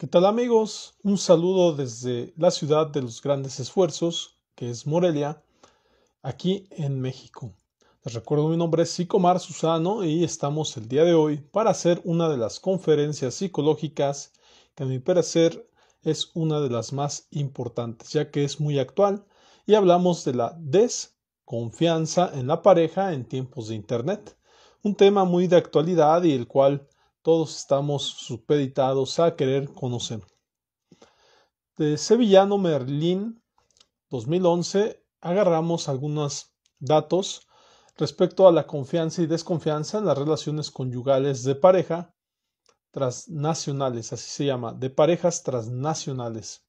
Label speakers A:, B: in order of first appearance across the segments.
A: ¿Qué tal amigos? Un saludo desde la ciudad de los grandes esfuerzos, que es Morelia, aquí en México. Les recuerdo mi nombre es Psicomar Susano y estamos el día de hoy para hacer una de las conferencias psicológicas que a mi parecer es una de las más importantes, ya que es muy actual y hablamos de la desconfianza en la pareja en tiempos de Internet, un tema muy de actualidad y el cual todos estamos supeditados a querer conocer. De Sevillano Merlín 2011 agarramos algunos datos respecto a la confianza y desconfianza en las relaciones conyugales de pareja transnacionales, así se llama, de parejas transnacionales.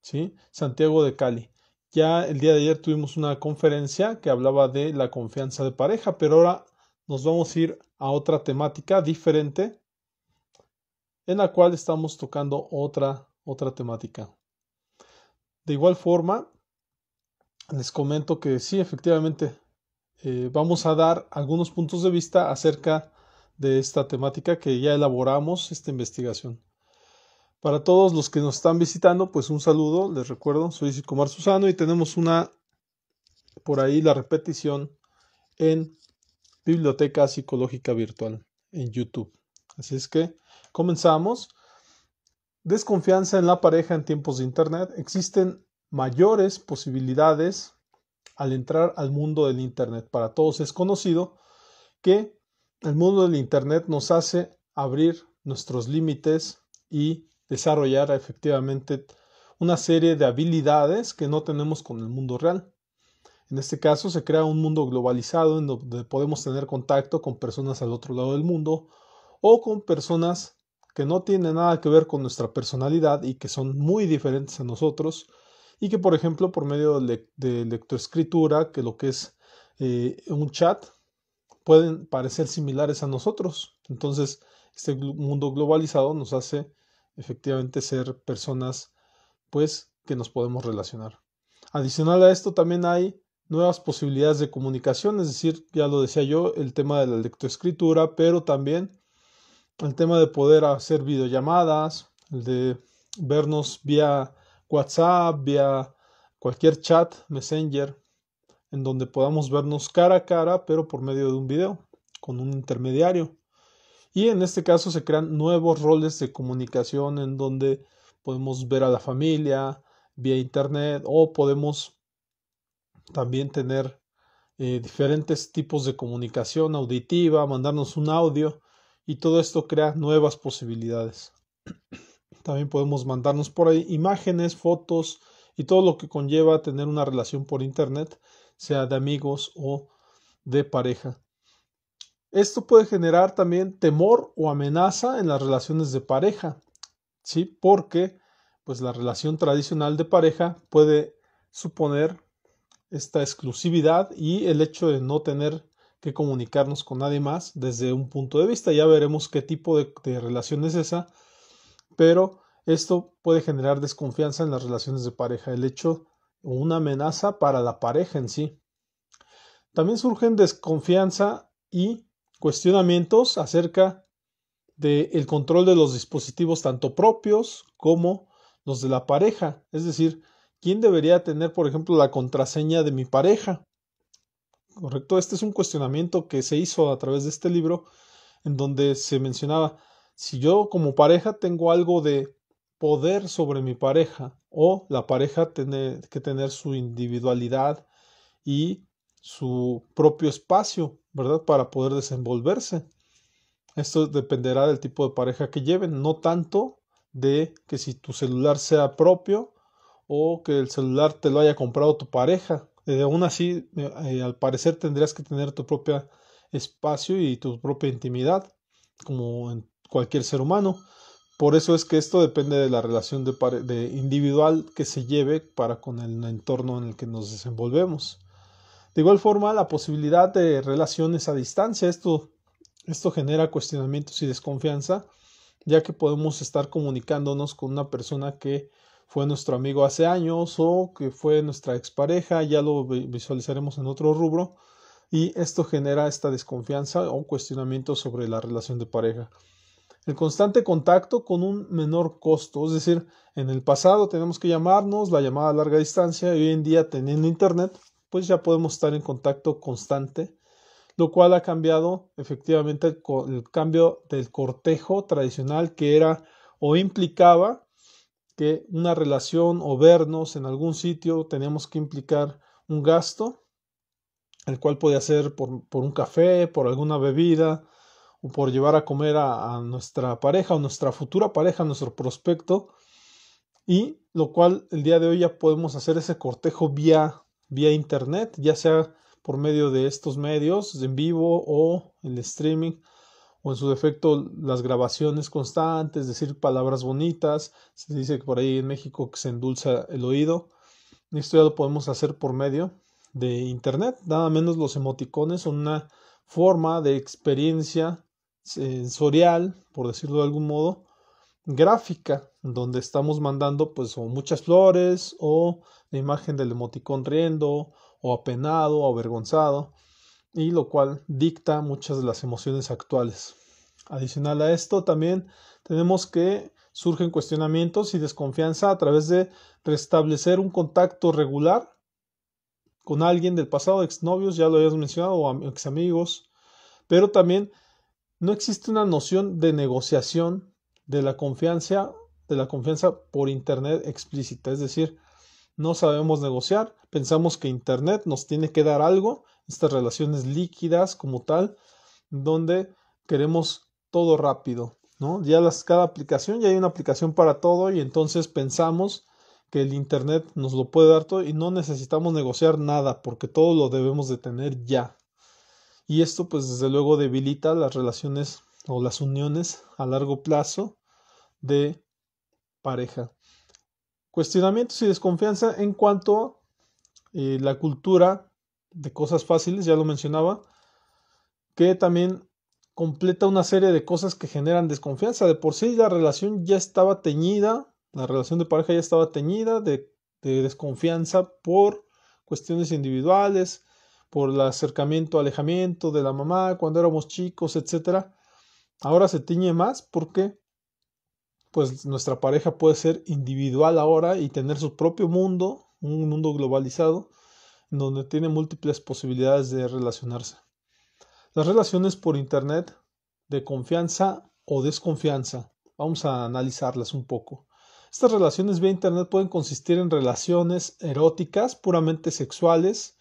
A: ¿Sí? Santiago de Cali. Ya el día de ayer tuvimos una conferencia que hablaba de la confianza de pareja, pero ahora nos vamos a ir a otra temática diferente en la cual estamos tocando otra, otra temática. De igual forma, les comento que sí, efectivamente, eh, vamos a dar algunos puntos de vista acerca de esta temática que ya elaboramos, esta investigación. Para todos los que nos están visitando, pues un saludo, les recuerdo, soy Sicomar Susano y tenemos una, por ahí la repetición en Biblioteca Psicológica Virtual en YouTube. Así es que comenzamos. Desconfianza en la pareja en tiempos de Internet. Existen mayores posibilidades al entrar al mundo del Internet. Para todos es conocido que el mundo del Internet nos hace abrir nuestros límites y desarrollar efectivamente una serie de habilidades que no tenemos con el mundo real. En este caso se crea un mundo globalizado en donde podemos tener contacto con personas al otro lado del mundo o con personas que no tienen nada que ver con nuestra personalidad y que son muy diferentes a nosotros y que por ejemplo por medio de, lectoescritura, que lo que es eh, un chat, pueden parecer similares a nosotros. Entonces, este mundo globalizado nos hace efectivamente ser personas pues que nos podemos relacionar. Adicional a esto también hay nuevas posibilidades de comunicación, es decir, ya lo decía yo, el tema de la lectoescritura, pero también el tema de poder hacer videollamadas, el de vernos vía WhatsApp, vía cualquier chat, Messenger, en donde podamos vernos cara a cara, pero por medio de un video, con un intermediario. Y en este caso se crean nuevos roles de comunicación en donde podemos ver a la familia vía internet o podemos también tener eh, diferentes tipos de comunicación auditiva, mandarnos un audio y todo esto crea nuevas posibilidades. También podemos mandarnos por ahí imágenes, fotos y todo lo que conlleva tener una relación por Internet, sea de amigos o de pareja. Esto puede generar también temor o amenaza en las relaciones de pareja, ¿sí? Porque pues la relación tradicional de pareja puede suponer esta exclusividad y el hecho de no tener que comunicarnos con nadie más desde un punto de vista. Ya veremos qué tipo de, relación es esa, pero esto puede generar desconfianza en las relaciones de pareja, el hecho o una amenaza para la pareja en sí. También surgen desconfianza y cuestionamientos acerca del control de los dispositivos tanto propios como los de la pareja. Es decir, ¿quién debería tener, por ejemplo, la contraseña de mi pareja? Correcto, este es un cuestionamiento que se hizo a través de este libro en donde se mencionaba si yo como pareja tengo algo de poder sobre mi pareja o la pareja tiene que tener su individualidad y su propio espacio, ¿verdad? Para poder desenvolverse. Esto dependerá del tipo de pareja que lleven, no tanto de que si tu celular sea propio o que el celular te lo haya comprado tu pareja, eh, aún así, eh, al parecer tendrías que tener tu propio espacio y tu propia intimidad, como en cualquier ser humano. Por eso es que esto depende de la relación de, de individual que se lleve para con el entorno en el que nos desenvolvemos. De igual forma, la posibilidad de relaciones a distancia, esto, esto genera cuestionamientos y desconfianza, ya que podemos estar comunicándonos con una persona que fue nuestro amigo hace años o que fue nuestra expareja, ya lo visualizaremos en otro rubro, y esto genera esta desconfianza o cuestionamiento sobre la relación de pareja. el constante contacto con un menor costo. Es decir, en el pasado tenemos que llamarnos, la llamada a larga distancia, y hoy en día teniendo internet, pues ya podemos estar en contacto constante, lo cual ha cambiado efectivamente el, el cambio del cortejo tradicional que era o implicaba que una relación o vernos en algún sitio teníamos que implicar un gasto, el cual podía ser por, por un café, por alguna bebida, o por llevar a comer a, nuestra pareja o nuestra futura pareja, nuestro prospecto, y lo cual el día de hoy ya podemos hacer ese cortejo vía, vía internet, ya sea por medio de estos medios en vivo o el streaming o en su defecto las grabaciones constantes, decir palabras bonitas, se dice que por ahí en México que se endulza el oído, esto ya lo podemos hacer por medio de internet, nada menos los emoticones son una forma de experiencia sensorial, por decirlo de algún modo, gráfica, donde estamos mandando pues o muchas flores o la imagen del emoticón riendo o apenado o avergonzado, y lo cual dicta muchas de las emociones actuales. Adicional a esto, también tenemos que surgen cuestionamientos y desconfianza a través de restablecer un contacto regular con alguien del pasado, exnovios, ya lo habías mencionado, o ex amigos, pero también no existe una noción de negociación de la confianza, de la confianza por internet explícita, es decir, no sabemos negociar, pensamos que internet nos tiene que dar algo, estas relaciones líquidas como tal, donde queremos todo rápido, ¿no? Ya las, cada aplicación, ya hay una aplicación para todo y entonces pensamos que el internet nos lo puede dar todo y no necesitamos negociar nada porque todo lo debemos de tener ya y esto pues desde luego debilita las relaciones o las uniones a largo plazo de pareja. Cuestionamientos y desconfianza en cuanto a eh, la cultura de cosas fáciles, ya lo mencionaba, que también completa una serie de cosas que generan desconfianza. De por sí la relación ya estaba teñida, la relación de pareja ya estaba teñida de, de desconfianza por cuestiones individuales, por el acercamiento, alejamiento de la mamá cuando éramos chicos, etcétera. Ahora se tiñe más porque pues nuestra pareja puede ser individual ahora y tener su propio mundo, un mundo globalizado, donde tiene múltiples posibilidades de relacionarse. Las relaciones por internet de confianza o desconfianza. Vamos a analizarlas un poco. Estas relaciones vía internet pueden consistir en relaciones eróticas puramente sexuales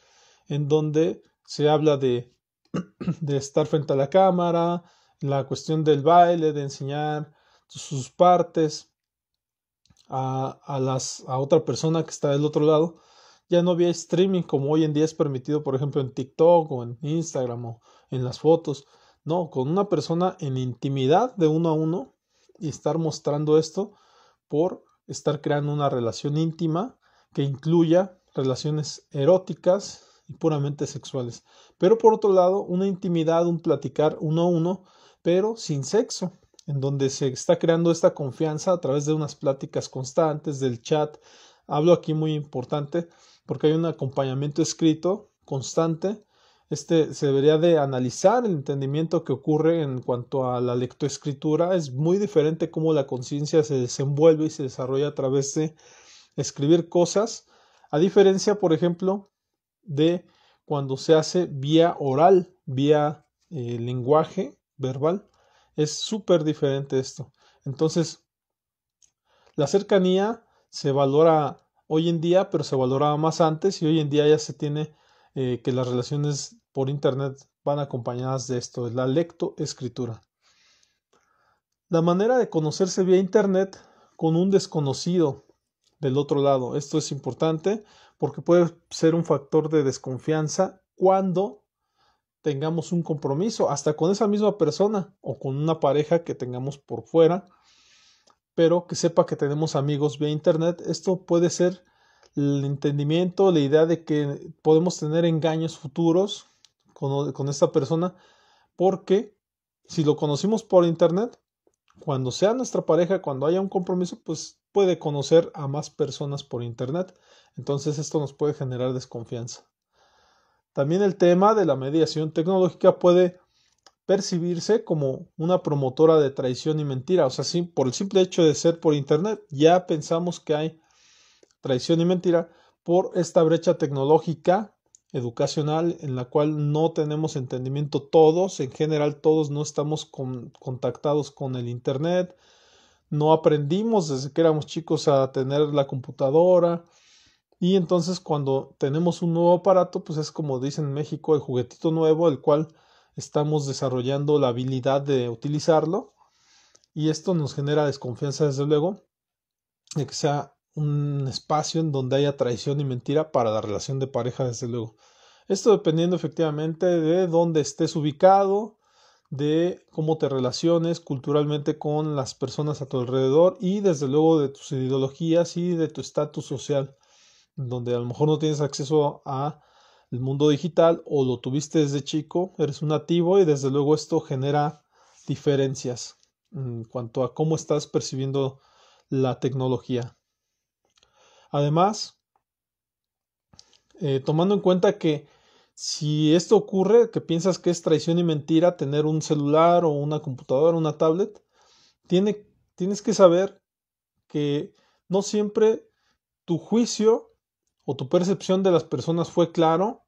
A: en donde se habla de, de estar frente a la cámara, la cuestión del baile, de enseñar sus partes a, a, las, a otra persona que está del otro lado. Ya no había streaming como hoy en día es permitido, por ejemplo, en TikTok o en Instagram o en las fotos. No, con una persona en intimidad de uno a uno y estar mostrando esto por estar creando una relación íntima que incluya relaciones eróticas y puramente sexuales. Pero por otro lado, una intimidad, un platicar uno a uno, pero sin sexo, en donde se está creando esta confianza a través de unas pláticas constantes, del chat. Hablo aquí muy importante porque hay un acompañamiento escrito constante. Este se debería de analizar el entendimiento que ocurre en cuanto a la lectoescritura. Es muy diferente cómo la conciencia se desenvuelve y se desarrolla a través de escribir cosas. A diferencia, por ejemplo, de cuando se hace vía oral, vía eh, lenguaje verbal. Es súper diferente esto. Entonces, la cercanía se valora hoy en día, pero se valoraba más antes y hoy en día ya se tiene eh, que las relaciones por Internet van acompañadas de esto, de la lectoescritura. La manera de conocerse vía Internet con un desconocido del otro lado. Esto es importante porque puede ser un factor de desconfianza cuando tengamos un compromiso, hasta con esa misma persona o con una pareja que tengamos por fuera, pero que sepa que tenemos amigos vía Internet. Esto puede ser el entendimiento, la idea de que podemos tener engaños futuros con, con esta persona, porque si lo conocimos por Internet, cuando sea nuestra pareja, cuando haya un compromiso, pues puede conocer a más personas por Internet. Entonces esto nos puede generar desconfianza. También el tema de la mediación tecnológica puede percibirse como una promotora de traición y mentira. O sea, sí, por el simple hecho de ser por Internet, ya pensamos que hay traición y mentira por esta brecha tecnológica educacional en la cual no tenemos entendimiento todos, en general todos no estamos contactados con el Internet, no aprendimos desde que éramos chicos a tener la computadora. Y entonces cuando tenemos un nuevo aparato, pues es como dicen en México, el juguetito nuevo, el cual estamos desarrollando la habilidad de utilizarlo y esto nos genera desconfianza desde luego de que sea un espacio en donde haya traición y mentira para la relación de pareja desde luego. Esto dependiendo efectivamente de dónde estés ubicado, de cómo te relaciones culturalmente con las personas a tu alrededor y desde luego de tus ideologías y de tu estatus social, donde a lo mejor no tienes acceso a el mundo digital o lo tuviste desde chico, eres un nativo y desde luego esto genera diferencias en cuanto a cómo estás percibiendo la tecnología. Además, eh, tomando en cuenta que si esto ocurre, que piensas que es traición y mentira tener un celular o una computadora, una tablet, tiene, tienes que saber que no siempre tu juicio o tu percepción de las personas fue claro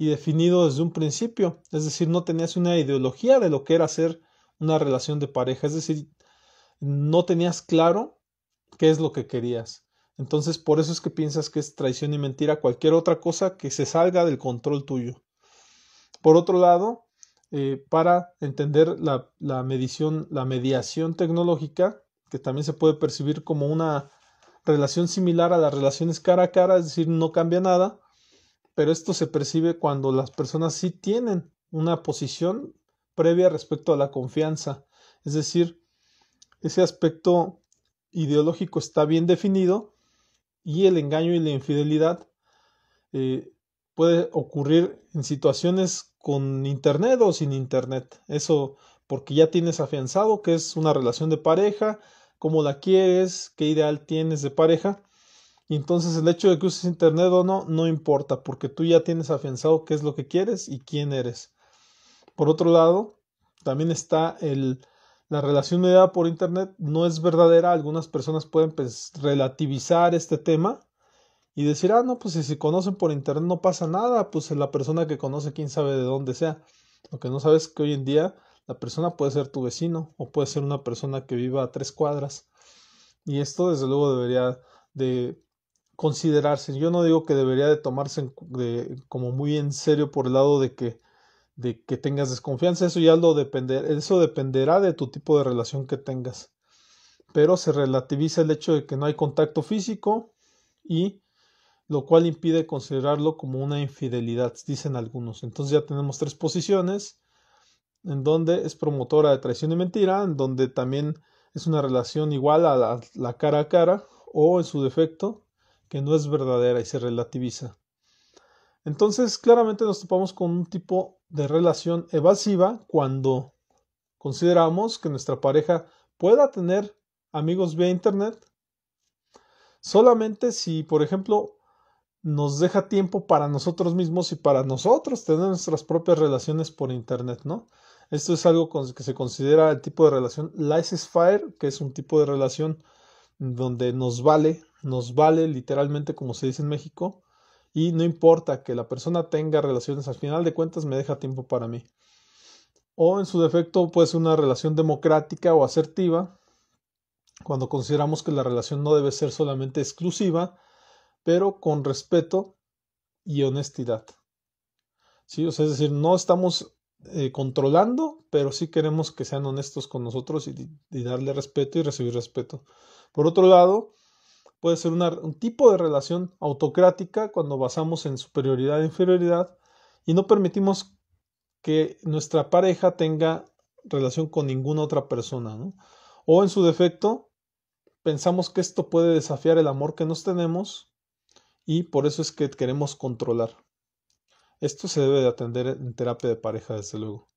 A: y definido desde un principio, es decir, no tenías una ideología de lo que era ser una relación de pareja, es decir, no tenías claro qué es lo que querías. Entonces, por eso es que piensas que es traición y mentira cualquier otra cosa que se salga del control tuyo. Por otro lado, eh, para entender la, la medición, la mediación tecnológica, que también se puede percibir como una relación similar a las relaciones cara a cara, es decir, no cambia nada, pero esto se percibe cuando las personas sí tienen una posición previa respecto a la confianza, es decir, ese aspecto ideológico está bien definido y el engaño y la infidelidad eh, puede ocurrir en situaciones con internet o sin internet. Eso porque ya tienes afianzado que es una relación de pareja, cómo la quieres, qué ideal tienes de pareja y entonces el hecho de que uses Internet o no, no importa, porque tú ya tienes afianzado qué es lo que quieres y quién eres. Por otro lado, también está el, la relación mediada por Internet no es verdadera. Algunas personas pueden pues, relativizar este tema y decir, ah, no, pues si se conocen por Internet no pasa nada, pues la persona que conoce quién sabe de dónde sea. Lo que no sabes es que hoy en día la persona puede ser tu vecino o puede ser una persona que viva a tres cuadras. Y esto desde luego debería de considerarse. Yo no digo que debería de tomarse como muy en serio por el lado de que, de que tengas desconfianza. Eso ya lo depender, eso dependerá de tu tipo de relación que tengas. Pero se relativiza el hecho de que no hay contacto físico y lo cual impide considerarlo como una infidelidad, dicen algunos. Entonces ya tenemos tres posiciones en donde es promotora de traición y mentira, en donde también es una relación igual a la cara a cara o en su defecto que no es verdadera y se relativiza. Entonces, claramente nos topamos con un tipo de relación evasiva cuando consideramos que nuestra pareja pueda tener amigos vía Internet solamente si, por ejemplo, nos deja tiempo para nosotros mismos y para nosotros tener nuestras propias relaciones por Internet, ¿no? Esto es algo que se considera el tipo de relación laissez-faire, que es un tipo de relación donde nos vale nos vale literalmente como se dice en México y no importa que la persona tenga relaciones, al final de cuentas me deja tiempo para mí. O en su defecto puede ser una relación democrática o asertiva, cuando consideramos que la relación no debe ser solamente exclusiva, pero con respeto y honestidad. ¿Sí? Es decir, no estamos eh, controlando, pero sí queremos que sean honestos con nosotros y darle respeto y recibir respeto. Por otro lado, puede ser un tipo de relación autocrática cuando basamos en superioridad e inferioridad y no permitimos que nuestra pareja tenga relación con ninguna otra persona. O en su defecto, pensamos que esto puede desafiar el amor que nos tenemos y por eso es que queremos controlar. Esto se debe de atender en terapia de pareja, desde luego.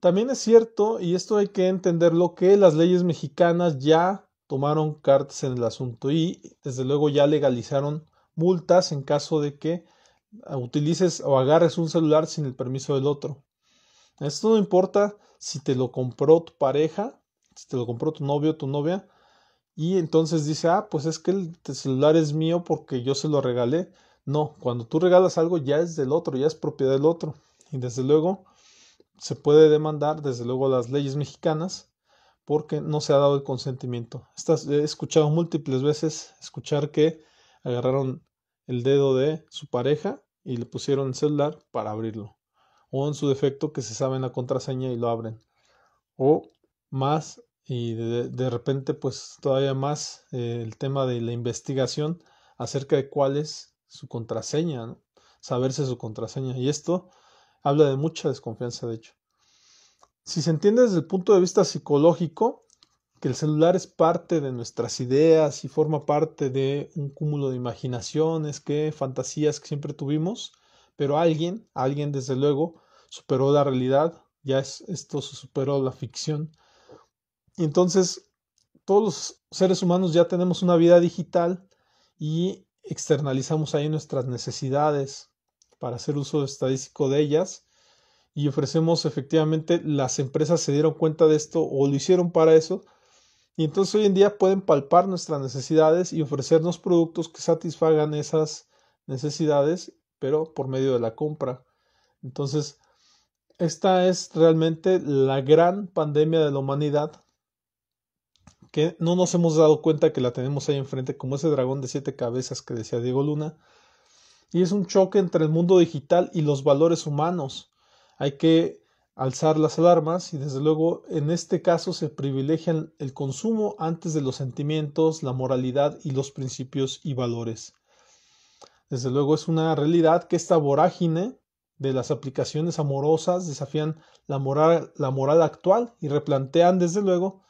A: También es cierto, y esto hay que entenderlo, que las leyes mexicanas ya tomaron cartas en el asunto y desde luego ya legalizaron multas en caso de que utilices o agarres un celular sin el permiso del otro. Esto no importa si te lo compró tu pareja, si te lo compró tu novio o tu novia, y entonces dice, ah, pues es que el celular es mío porque yo se lo regalé. No, cuando tú regalas algo ya es del otro, ya es propiedad del otro. Y desde luego se puede demandar, desde luego las leyes mexicanas, porque no se ha dado el consentimiento. he escuchado múltiples veces escuchar que agarraron el dedo de su pareja y le pusieron el celular para abrirlo. O en su defecto que se saben la contraseña y lo abren. O más y de, repente pues todavía más eh, el tema de la investigación acerca de cuál es su contraseña, saberse su contraseña. Y esto habla de mucha desconfianza, de hecho. Si se entiende desde el punto de vista psicológico, que el celular es parte de nuestras ideas y forma parte de un cúmulo de imaginaciones, que fantasías que siempre tuvimos, pero alguien, alguien desde luego, superó la realidad, ya es, esto superó la ficción y entonces todos los seres humanos ya tenemos una vida digital y externalizamos ahí nuestras necesidades para hacer uso estadístico de ellas y ofrecemos efectivamente las empresas se dieron cuenta de esto o lo hicieron para eso y entonces hoy en día pueden palpar nuestras necesidades y ofrecernos productos que satisfagan esas necesidades pero por medio de la compra. Entonces esta es realmente la gran pandemia de la humanidad que no nos hemos dado cuenta que la tenemos ahí enfrente, como ese dragón de siete cabezas que decía Diego Luna. Y es un choque entre el mundo digital y los valores humanos. Hay que alzar las alarmas y desde luego en este caso se privilegian el consumo antes de los sentimientos, la moralidad y los principios y valores. Desde luego es una realidad que esta vorágine de las aplicaciones amorosas desafían la moral, la moral actual y replantean desde luego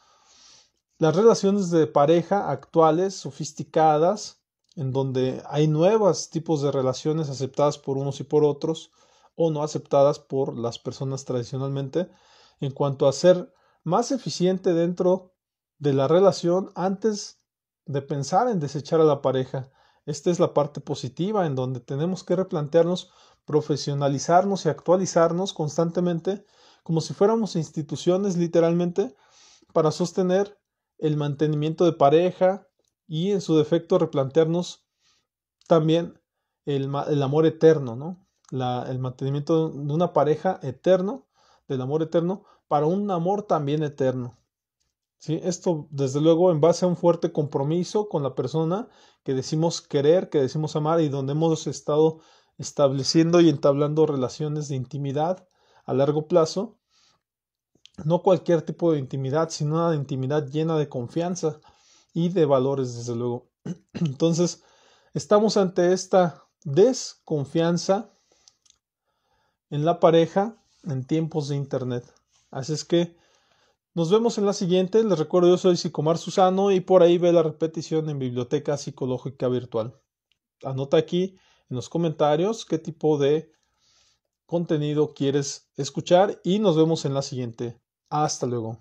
A: las relaciones de pareja actuales, sofisticadas, en donde hay nuevos tipos de relaciones aceptadas por unos y por otros o no aceptadas por las personas tradicionalmente, en cuanto a ser más eficiente dentro de la relación antes de pensar en desechar a la pareja. Esta es la parte positiva en donde tenemos que replantearnos, profesionalizarnos y actualizarnos constantemente como si fuéramos instituciones literalmente para sostener el mantenimiento de pareja y en su defecto replantearnos también el, amor eterno, ¿no? el mantenimiento de una pareja eterno, del amor eterno, para un amor también eterno. ¿Sí? Esto, desde luego, en base a un fuerte compromiso con la persona que decimos querer, que decimos amar y donde hemos estado estableciendo y entablando relaciones de intimidad a largo plazo no cualquier tipo de intimidad, sino una intimidad llena de confianza y de valores, desde luego. Entonces, estamos ante esta desconfianza en la pareja en tiempos de Internet. Así es que nos vemos en la siguiente. Les recuerdo, yo soy Psicomar Susano y por ahí ve la repetición en Biblioteca Psicológica Virtual. Anota aquí en los comentarios qué tipo de contenido quieres escuchar y nos vemos en la siguiente. Hasta luego.